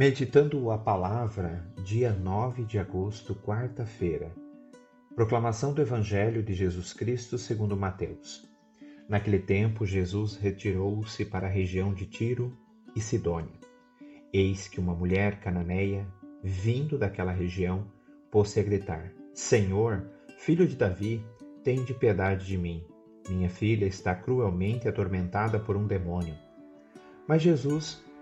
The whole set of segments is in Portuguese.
Meditando a palavra, dia 9 de agosto, quarta-feira. Proclamação do Evangelho de Jesus Cristo segundo Mateus. Naquele tempo, Jesus retirou-se para a região de Tiro e Sidônia. Eis que uma mulher cananeia, vindo daquela região, pôs-se a gritar: Senhor, filho de Davi, tende piedade de mim. Minha filha está cruelmente atormentada por um demônio. Mas Jesus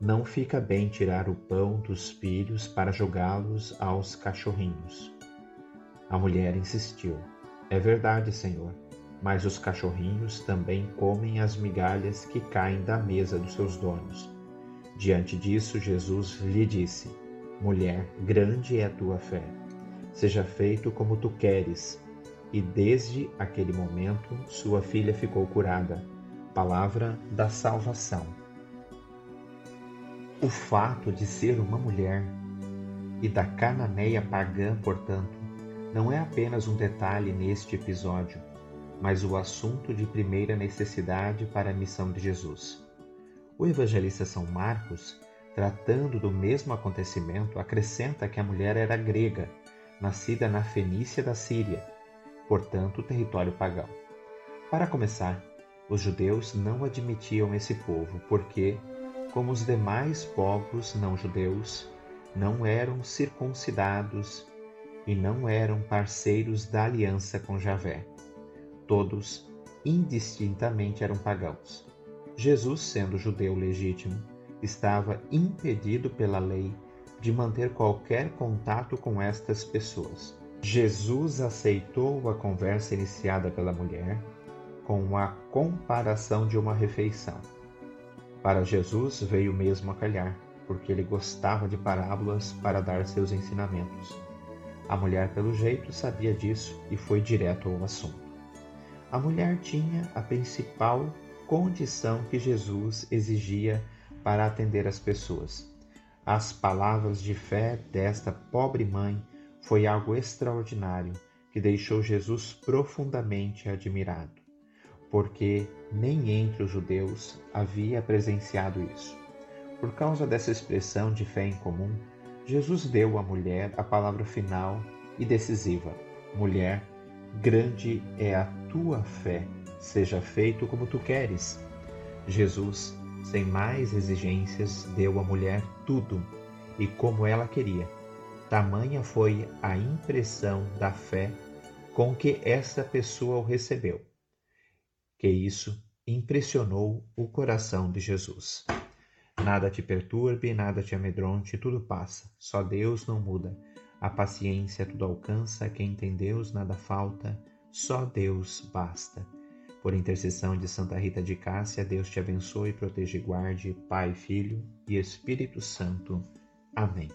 não fica bem tirar o pão dos filhos para jogá-los aos cachorrinhos. A mulher insistiu: É verdade, Senhor, mas os cachorrinhos também comem as migalhas que caem da mesa dos seus donos. Diante disso, Jesus lhe disse: Mulher, grande é a tua fé. Seja feito como tu queres. E desde aquele momento, sua filha ficou curada. Palavra da salvação. O fato de ser uma mulher e da cananeia pagã, portanto, não é apenas um detalhe neste episódio, mas o assunto de primeira necessidade para a missão de Jesus. O evangelista São Marcos, tratando do mesmo acontecimento, acrescenta que a mulher era grega, nascida na Fenícia da Síria, portanto, território pagão. Para começar, os judeus não admitiam esse povo porque como os demais povos não-judeus, não eram circuncidados e não eram parceiros da aliança com Javé. Todos, indistintamente, eram pagãos. Jesus, sendo judeu legítimo, estava impedido pela lei de manter qualquer contato com estas pessoas. Jesus aceitou a conversa iniciada pela mulher com a comparação de uma refeição. Para Jesus veio mesmo a calhar, porque ele gostava de parábolas para dar seus ensinamentos. A mulher, pelo jeito, sabia disso e foi direto ao assunto. A mulher tinha a principal condição que Jesus exigia para atender as pessoas. As palavras de fé desta pobre mãe foi algo extraordinário que deixou Jesus profundamente admirado porque nem entre os judeus havia presenciado isso. Por causa dessa expressão de fé em comum, Jesus deu à mulher a palavra final e decisiva: Mulher, grande é a tua fé, seja feito como tu queres. Jesus, sem mais exigências, deu à mulher tudo e como ela queria. Tamanha foi a impressão da fé com que essa pessoa o recebeu que isso impressionou o coração de Jesus. Nada te perturbe, nada te amedronte, tudo passa. Só Deus não muda. A paciência tudo alcança, quem tem Deus nada falta, só Deus basta. Por intercessão de Santa Rita de Cássia, Deus te abençoe, proteja e guarde, Pai, Filho e Espírito Santo. Amém.